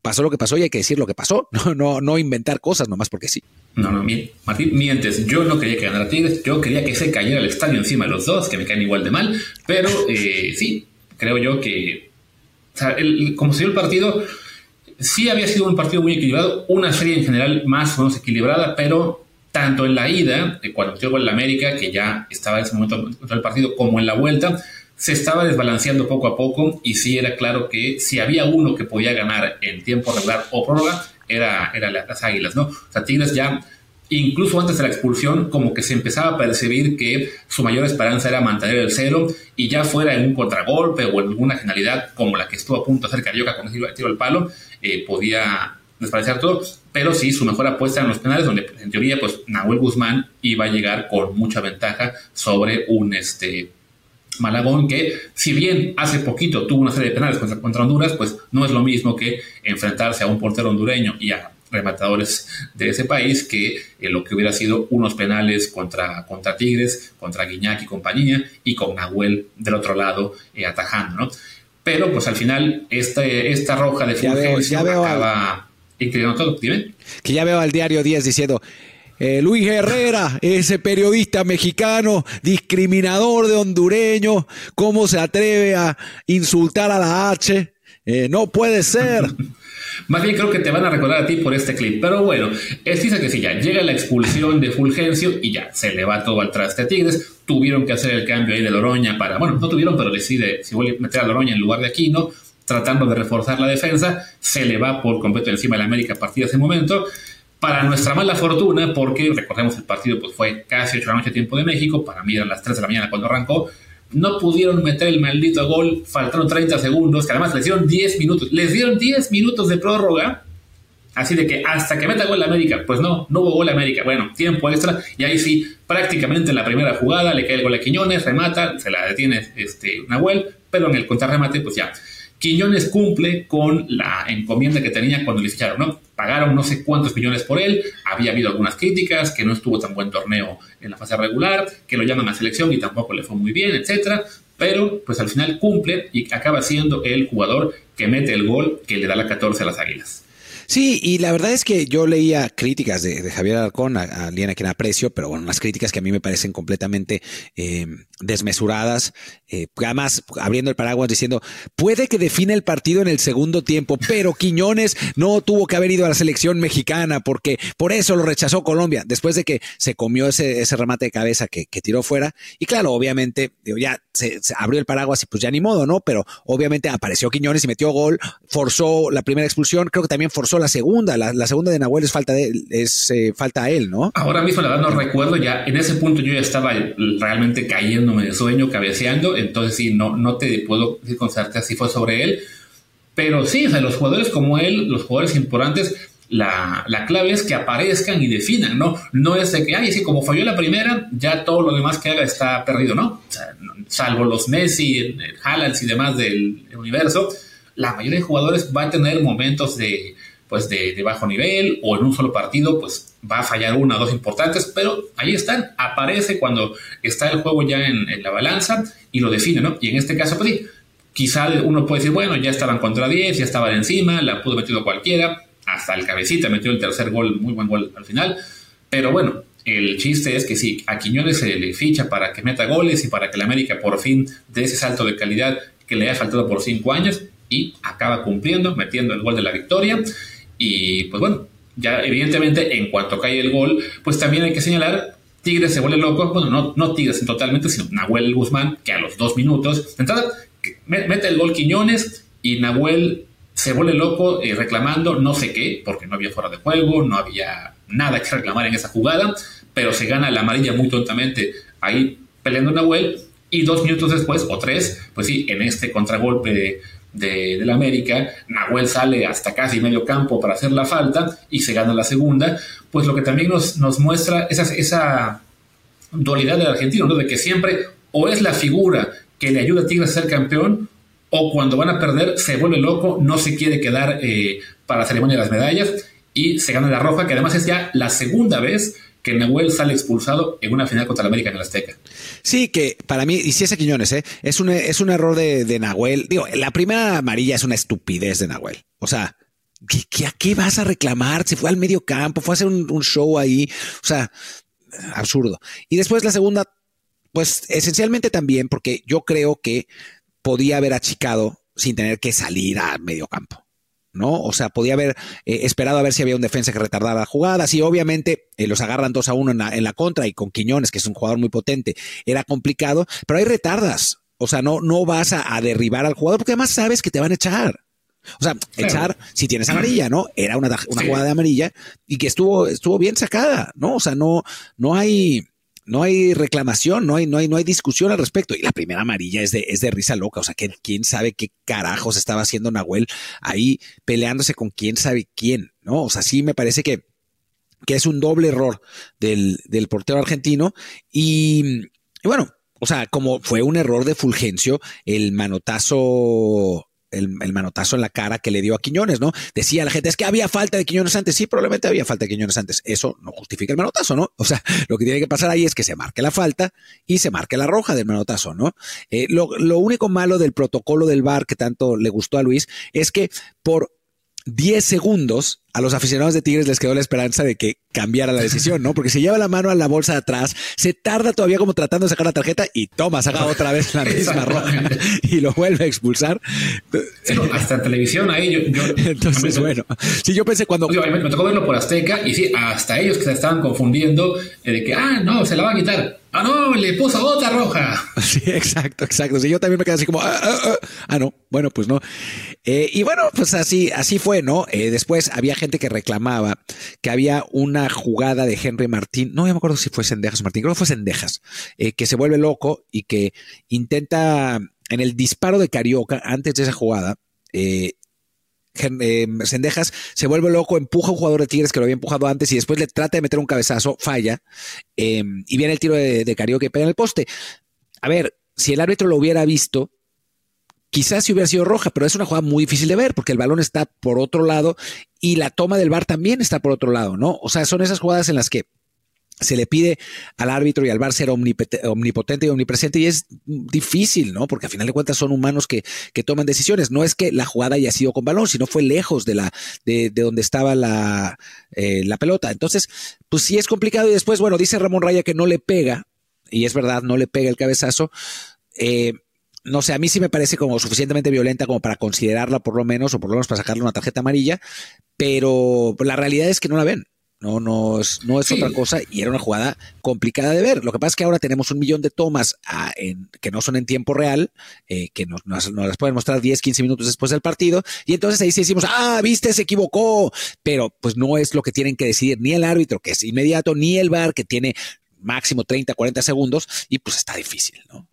pasó lo que pasó y hay que decir lo que pasó, [LAUGHS] no, no, no inventar cosas nomás porque sí. No, no, Martín, mientes, yo no quería que ganara Tigres, yo quería que se cayera el estadio encima de los dos, que me caen igual de mal, pero eh, sí, creo yo que, el, como se dio el partido, sí había sido un partido muy equilibrado, una serie en general más o menos equilibrada, pero tanto en la ida, cuando metió en la América, que ya estaba en ese momento el partido, como en la vuelta, se estaba desbalanceando poco a poco y sí era claro que si había uno que podía ganar en tiempo regular o prórroga, era, era las Águilas, ¿no? O sea, Tigres ya, incluso antes de la expulsión, como que se empezaba a percibir que su mayor esperanza era mantener el cero y ya fuera en un contragolpe o en alguna generalidad como la que estuvo a punto de hacer Carioca con el tiro al palo, eh, podía desparecer todo, pero sí, su mejor apuesta en los penales, donde en teoría, pues Nahuel Guzmán iba a llegar con mucha ventaja sobre un este, Malagón que, si bien hace poquito tuvo una serie de penales contra, Honduras, pues no es lo mismo que enfrentarse a un portero hondureño y a rematadores de ese país que eh, lo que hubiera sido unos penales contra, contra Tigres, contra Guiñac y compañía, y con Nahuel del otro lado eh, atajando, ¿no? Pero pues al final esta, esta roja de Fulgencio acaba... Que ya veo al diario 10 diciendo, eh, Luis Herrera, ese periodista mexicano, discriminador de hondureño, ¿cómo se atreve a insultar a la H? Eh, no puede ser. [LAUGHS] Más bien creo que te van a recordar a ti por este clip. Pero bueno, es dice que si ya llega la expulsión de Fulgencio y ya se le va todo al traste a Tigres. Tuvieron que hacer el cambio ahí de Loroña para, bueno, no tuvieron, pero decide si vuelve a meter a Loroña en lugar de Aquino tratando de reforzar la defensa, se le va por completo encima de la América a partir de ese momento. Para nuestra mala fortuna, porque recordemos el partido pues fue casi 8 de la noche tiempo de México, para mí eran las 3 de la mañana cuando arrancó, no pudieron meter el maldito gol, faltaron 30 segundos, que además les dieron 10 minutos, les dieron 10 minutos de prórroga, así de que hasta que meta gol América, pues no, no hubo gol América, bueno, tiempo extra, y ahí sí, prácticamente en la primera jugada le cae el gol a Quiñones, remata, se la detiene este, Nahuel, pero en el contrarremate pues ya, Quiñones cumple con la encomienda que tenía cuando le ficharon, ¿no? Pagaron no sé cuántos millones por él, había habido algunas críticas, que no estuvo tan buen torneo en la fase regular, que lo llaman a selección y tampoco le fue muy bien, etcétera, pero pues al final cumple y acaba siendo el jugador que mete el gol que le da la 14 a las Águilas. Sí, y la verdad es que yo leía críticas de, Javier Arcón, a, a Liana, quien aprecio, pero bueno, unas críticas que a mí me parecen completamente eh, desmesuradas. Eh, además, abriendo el paraguas diciendo, puede que define el partido en el segundo tiempo, pero Quiñones no tuvo que haber ido a la selección mexicana porque por eso lo rechazó Colombia, después de que se comió ese, ese remate de cabeza que, que, tiró fuera. Y claro, obviamente, digo, ya se, abrió el paraguas y pues ya ni modo, ¿no? Pero obviamente apareció Quiñones y metió gol, forzó la primera expulsión, creo que también forzó la segunda, la, segunda de Nahuel es falta es eh, falta a él, ¿no? Ahora mismo la verdad no recuerdo, ya en ese punto yo ya estaba realmente cayéndome de sueño, cabeceando, entonces sí, no, no te puedo decir con certeza si fue sobre él, pero sí, o sea, los jugadores como él, los jugadores importantes, la, la, clave es que aparezcan y definan, ¿no? No es de que, ay, sí, como falló la primera, ya todo lo demás que haga está perdido, ¿no? O sea, salvo los Messi, Haaland y demás del universo, la mayoría de jugadores va a tener momentos de, pues de, bajo nivel o en un solo partido, pues va a fallar una o dos importantes, pero ahí están, aparece cuando está el juego ya en, la balanza y lo define, ¿no? Y en este caso, pues sí, quizá uno puede decir, bueno, ya estaban contra 10, ya estaban encima, la pudo metido cualquiera, hasta el cabecita metió el tercer gol, muy buen gol al final, pero bueno, el chiste es que sí, a Quiñones se le ficha para que meta goles y para que la América por fin dé ese salto de calidad que le ha faltado por cinco años y acaba cumpliendo, metiendo el gol de la victoria. Y pues bueno, ya evidentemente en cuanto cae el gol, pues también hay que señalar, Tigres se vuelve loco, bueno, no, no Tigres totalmente, sino Nahuel Guzmán, que a los dos minutos, entrada, mete el gol Quiñones y Nahuel se vuelve loco eh, reclamando no sé qué, porque no había fuera de juego, no había nada que reclamar en esa jugada, pero se gana la amarilla muy tontamente ahí peleando Nahuel y dos minutos después, o tres, pues sí, en este contragolpe de, la América, Nahuel sale hasta casi medio campo para hacer la falta y se gana la segunda, pues lo que también nos, muestra esa, esa dualidad del argentino, ¿no? de que siempre o es la figura que le ayuda a Tigres a ser campeón, o cuando van a perder se vuelve loco, no se quiere quedar eh, para la ceremonia de las medallas y se gana la roja, que además es ya la segunda vez que Nahuel sale expulsado en una final contra América en el Azteca. Sí, que para mí, y si es Quiñones, ¿eh? es, un, es un error de, Nahuel. Digo, la primera amarilla es una estupidez de Nahuel. O sea, ¿qué, a qué vas a reclamar? Se fue al medio campo, fue a hacer un, un show ahí. O sea, absurdo. Y después la segunda, pues esencialmente también, porque yo creo que podía haber achicado sin tener que salir a medio campo. ¿No? O sea, podía haber eh, esperado a ver si había un defensa que retardara la jugada. Sí, obviamente eh, los agarran dos a uno en la, en la, contra y con Quiñones, que es un jugador muy potente, era complicado, pero hay retardas. O sea, no, no vas a, derribar al jugador porque además sabes que te van a echar. O sea, echar si tienes amarilla, ¿no? Era una, una jugada de amarilla y que estuvo, estuvo bien sacada, ¿no? O sea, no, no hay, no hay reclamación, no hay, no hay, no hay discusión al respecto. Y la primera amarilla es de, es de risa loca. O sea, quién sabe qué carajos estaba haciendo Nahuel ahí peleándose con quién sabe quién, ¿no? O sea, sí me parece que, que es un doble error del, del portero argentino. Y bueno, o sea, como fue un error de Fulgencio, el manotazo el, manotazo en la cara que le dio a Quiñones, ¿no? Decía la gente, es que había falta de Quiñones antes. Sí, probablemente había falta de Quiñones antes. Eso no justifica el manotazo, ¿no? O sea, lo que tiene que pasar ahí es que se marque la falta y se marque la roja del manotazo, ¿no? Eh, lo, lo único malo del protocolo del VAR que tanto le gustó a Luis es que por 10 segundos a los aficionados de Tigres les quedó la esperanza de que cambiara la decisión, ¿no? Porque se lleva la mano a la bolsa de atrás, se tarda todavía como tratando de sacar la tarjeta y toma, saca otra vez la [LAUGHS] misma roja [LAUGHS] y lo vuelve a expulsar. hasta en televisión ahí yo... [LAUGHS] Entonces, bueno, sí, yo pensé cuando... me, tocó verlo por Azteca y sí, hasta ellos que se estaban confundiendo de que, ah, no, se la va a quitar. Ah, no, le puso otra roja. [LAUGHS] Sí, exacto, exacto. Sí, yo también me quedé así como, ah, ah, ah, ah no, bueno, pues no. Eh, y bueno, pues así, así fue, ¿no? Eh, después había gente que reclamaba que había una jugada de Henry Martín, no me acuerdo si fue Sendejas Martín, creo que fue Sendejas, eh, que se vuelve loco y que intenta, en el disparo de Carioca, antes de esa jugada, eh, Sendejas se vuelve loco, empuja a un jugador de Tigres que lo había empujado antes y después le trata de meter un cabezazo, falla, y viene el tiro de, de Carioca y pega en el poste. A ver, si el árbitro lo hubiera visto, Quizás si hubiera sido roja, pero es una jugada muy difícil de ver porque el balón está por otro lado y la toma del bar también está por otro lado, ¿no? O sea, son esas jugadas en las que se le pide al árbitro y al bar ser omnipotente y omnipresente y es difícil, ¿no? Porque a final de cuentas son humanos que, que, toman decisiones. No es que la jugada haya sido con balón, sino fue lejos de la de, de donde estaba la, eh, la pelota. Entonces, pues sí es complicado y después, bueno, dice Ramón Raya que no le pega y es verdad, no le pega el cabezazo. Eh, no sé, a mí sí me parece como suficientemente violenta como para considerarla por lo menos, o por lo menos para sacarle una tarjeta amarilla, pero la realidad es que no la ven. No, no es, no es otra cosa y era una jugada complicada de ver. Lo que pasa es que ahora tenemos un millón de tomas ah, que no son en tiempo real, eh, que nos, nos, las pueden mostrar 10, 15 minutos después del partido y entonces ahí sí decimos, ah, viste, se equivocó, pero pues no es lo que tienen que decidir ni el árbitro, que es inmediato, ni el VAR, que tiene máximo 30, 40 segundos y pues está difícil, ¿no?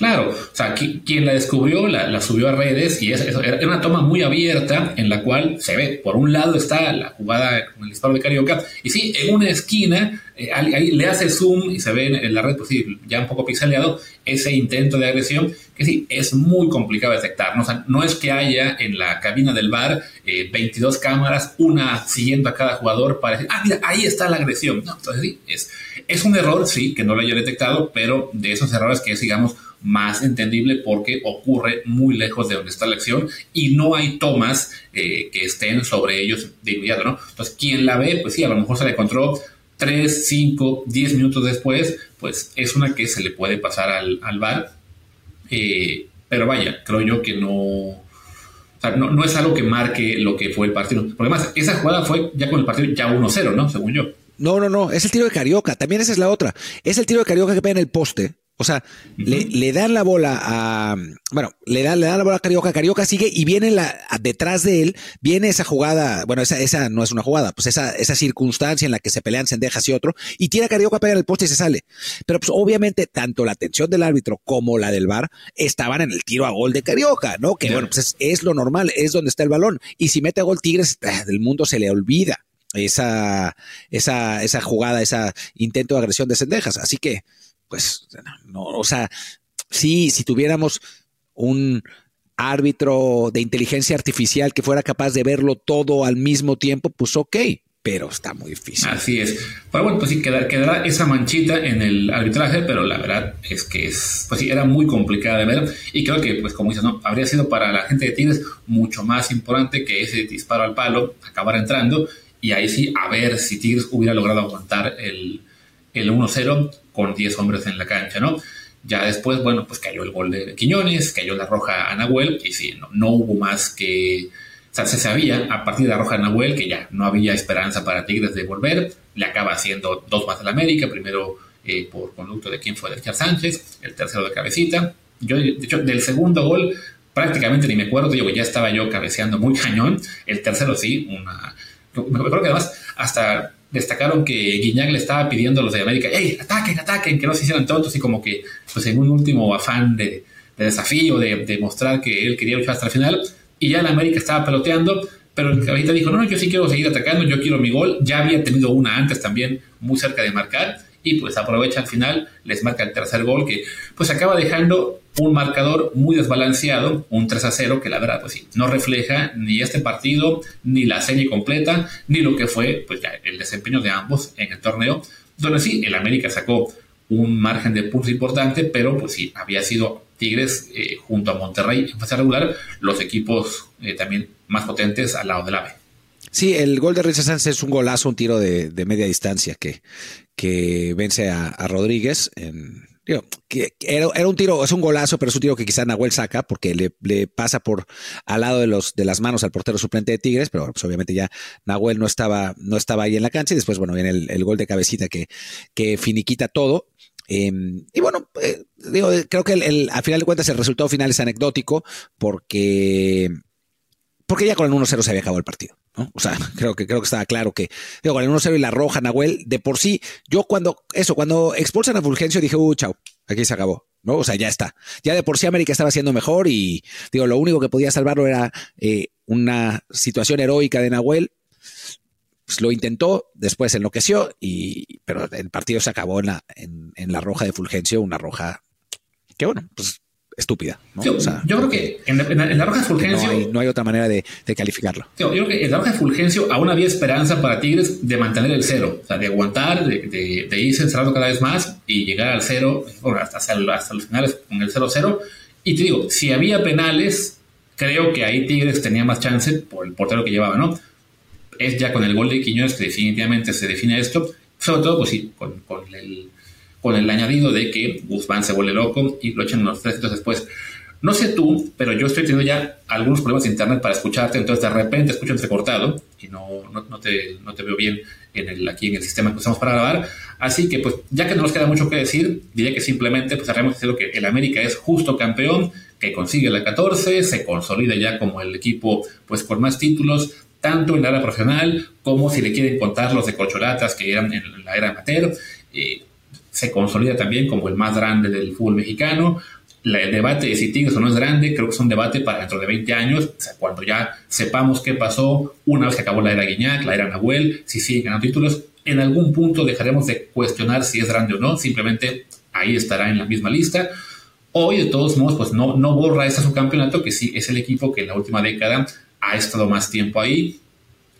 Claro, o sea, quien la descubrió la, subió a redes y es, era una toma muy abierta en la cual se ve, por un lado está la jugada con el disparo de Carioca y sí, en una esquina, eh, ahí le hace zoom y se ve en, la red, pues sí, ya un poco pixeleado, ese intento de agresión que sí, es muy complicado detectar. ¿no? O sea, no es que haya en la cabina del bar 22 eh, cámaras, una siguiendo a cada jugador para decir, ah, mira, ahí está la agresión. No, entonces sí, es, es un error, sí, que no lo haya detectado, pero de esos errores que es, digamos, más entendible porque ocurre muy lejos de donde está la acción y no hay tomas eh, que estén sobre ellos de inmediato, ¿no? Entonces, quien la ve, pues sí, a lo mejor se la encontró 3, 5, 10 minutos después, pues es una que se le puede pasar al, al bar. Eh, pero vaya, creo yo que no, no, no, es algo que marque lo que fue el partido. Porque además, esa jugada fue ya con el partido ya 1-0, ¿no? Según yo. No, no, no, es el tiro de Carioca. También esa es la otra. Es el tiro de Carioca que pega en el poste o sea, le, dan la bola a. Bueno, le dan, le dan la bola a Carioca. Carioca sigue y viene la, detrás de él, viene esa jugada. Bueno, esa, esa no es una jugada, pues esa, esa circunstancia en la que se pelean Sendejas y otro, y tiene a Carioca a pegar el poste y se sale. Pero pues obviamente, tanto la atención del árbitro como la del VAR estaban en el tiro a gol de Carioca, ¿no? Que bueno, pues es, lo normal, es donde está el balón. Y si mete a gol Tigres, ah, del mundo se le olvida esa, esa, esa jugada, ese intento de agresión de Sendejas. Así que pues, no, o sea, sí, si tuviéramos un árbitro de inteligencia artificial que fuera capaz de verlo todo al mismo tiempo, pues ok, pero está muy difícil. Así es. Pero bueno, pues sí, quedará, esa manchita en el arbitraje, pero la verdad es que es, pues sí, era muy complicada de ver y creo que, pues como dices, ¿no? habría sido para la gente de Tigres mucho más importante que ese disparo al palo acabara entrando y ahí sí, a ver si Tigres hubiera logrado aguantar el, el 1-0 con 10 hombres en la cancha, ¿no? Ya después, bueno, pues cayó el gol de Quiñones, cayó la roja a Nahuel, y sí, no, hubo más que... O sea, se sabía a partir de la roja a Nahuel que ya no había esperanza para Tigres de volver, le acaba haciendo dos más al América, primero eh, por conducto de quien fue de Sánchez, el tercero de cabecita. Yo, de hecho, del segundo gol prácticamente ni me acuerdo, digo, ya estaba yo cabeceando muy cañón, el tercero sí, una... Me acuerdo que además hasta destacaron que Guiñac le estaba pidiendo a los de América, ¡Ey, ataquen, ataquen! Que no se hicieran tontos y como que, pues en un último afán de, desafío, de, mostrar que él quería luchar hasta el final, y ya la América estaba peloteando, pero el caballito dijo, no, yo sí quiero seguir atacando, yo quiero mi gol, ya había tenido una antes también muy cerca de marcar, y pues aprovecha al final, les marca el tercer gol que pues acaba dejando un marcador muy desbalanceado, un 3 a 0 que la verdad pues sí, no refleja ni este partido, ni la serie completa, ni lo que fue pues el desempeño de ambos en el torneo, donde sí, el América sacó un margen de puntos importante, pero pues sí, había sido Tigres eh, junto a Monterrey en fase regular, los equipos eh, también más potentes al lado del AVE. Sí, el gol de Richard Sánchez es un golazo, un tiro de, media distancia que, que vence a, Rodríguez. En, era, un tiro, es un golazo, pero es un tiro que quizá Nahuel saca porque le, pasa por al lado de los de las manos al portero suplente de Tigres, pero pues obviamente ya Nahuel no estaba, no estaba ahí en la cancha y después, bueno, viene el, gol de cabecita que, finiquita todo. Em, y bueno, eh, digo, creo que el, a final de cuentas el resultado final es anecdótico porque, porque ya con el 1-0 se había acabado el partido. O sea, [LAUGHS] creo que, creo que estaba claro que, digo, con el 1-0 y la roja, Nahuel, de por sí, yo cuando, eso, cuando expulsan a Fulgencio dije, uh, chao, aquí se acabó, ¿no? O sea, ya está. Ya de por sí América estaba haciendo mejor y, digo, lo único que podía salvarlo era eh, una situación heroica de Nahuel. Pues lo intentó, después enloqueció, y, pero el partido se acabó en la, en la roja de Fulgencio, una roja que, bueno, pues estúpida. Yo, creo que en, la roja de Fulgencio. No hay, otra manera de, calificarlo. yo creo que en la roja de Fulgencio aún había esperanza para Tigres de mantener el cero, o sea, de aguantar, de, irse encerrando cada vez más y llegar al cero, hasta, hasta, los finales con el 0-0. Y te digo, si había penales, creo que ahí Tigres tenía más chance por el portero que llevaba, ¿no? Es ya con el gol de Quiñones que definitivamente se define esto, sobre todo, pues sí, con, con el con el añadido de que Guzmán se vuelve loco y lo echan unos tres minutos después. No sé tú, pero yo estoy teniendo ya algunos problemas de internet para escucharte, entonces de repente escucho entrecortado y no, no, te, no te veo bien en el, aquí en el sistema que usamos para grabar. Así que, pues, ya que no nos queda mucho que decir, diré que simplemente pues, haremos diciendo que el América es justo campeón, que consigue la 14, se consolida ya como el equipo pues con más títulos, tanto en la era profesional como si le quieren contar los de colcholatas que eran en la era amateur. Eh, se consolida también como el más grande del fútbol mexicano. el debate de si Tigres o no es grande, creo que es un debate para dentro de 20 años, cuando ya sepamos qué pasó una vez que acabó la era Guiñac, la era Nahuel, si siguen ganando títulos, en algún punto dejaremos de cuestionar si es grande o no, simplemente ahí estará en la misma lista. Hoy, de todos modos, pues no, no borra ese su campeonato, que sí es el equipo que en la última década ha estado más tiempo ahí.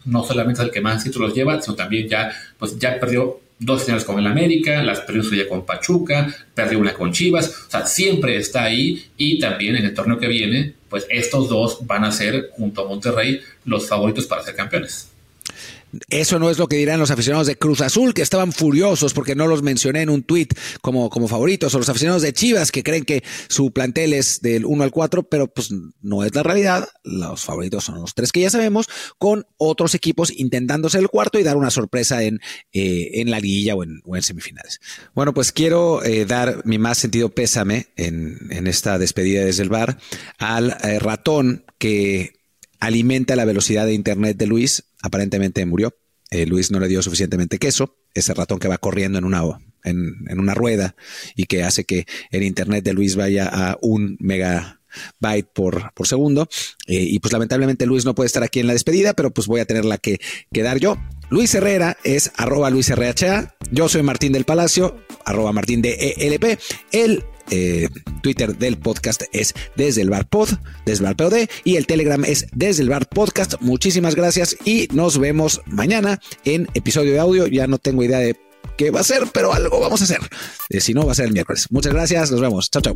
No solamente es el que más títulos lleva, sino también ya, pues ya perdió dos finales con el América, las perdió suya con Pachuca, perdió una con Chivas, o sea, siempre está ahí y también en el torneo que viene, pues estos dos van a ser, junto a Monterrey, los favoritos para ser campeones. Eso no es lo que dirán los aficionados de Cruz Azul, que estaban furiosos porque no los mencioné en un tuit como, como favoritos, o los aficionados de Chivas, que creen que su plantel es del 1 al 4, pero pues no es la realidad. Los favoritos son los tres que ya sabemos, con otros equipos intentándose el cuarto y dar una sorpresa en, eh, en la liguilla o en, semifinales. Bueno, pues quiero eh, dar mi más sentido pésame en, en esta despedida desde el bar al eh, ratón que alimenta la velocidad de Internet de Luis. Aparentemente murió. Eh, Luis no le dio suficientemente queso. Ese ratón que va corriendo en una, en, una rueda y que hace que el Internet de Luis vaya a un megabyte por, por segundo. Eh, y pues lamentablemente Luis no puede estar aquí en la despedida, pero pues voy a tenerla que, que dar yo. Luis Herrera es arroba Luis RHA. Yo soy Martín del Palacio, arroba Martín de ELP. Él eh, Twitter del podcast es desde el bar pod, desde el POD y el Telegram es desde el bar podcast. Muchísimas gracias y nos vemos mañana en episodio de audio. Ya no tengo idea de qué va a ser, pero algo vamos a hacer. Eh, si no, va a ser el miércoles. Muchas gracias, nos vemos. Chao, chao.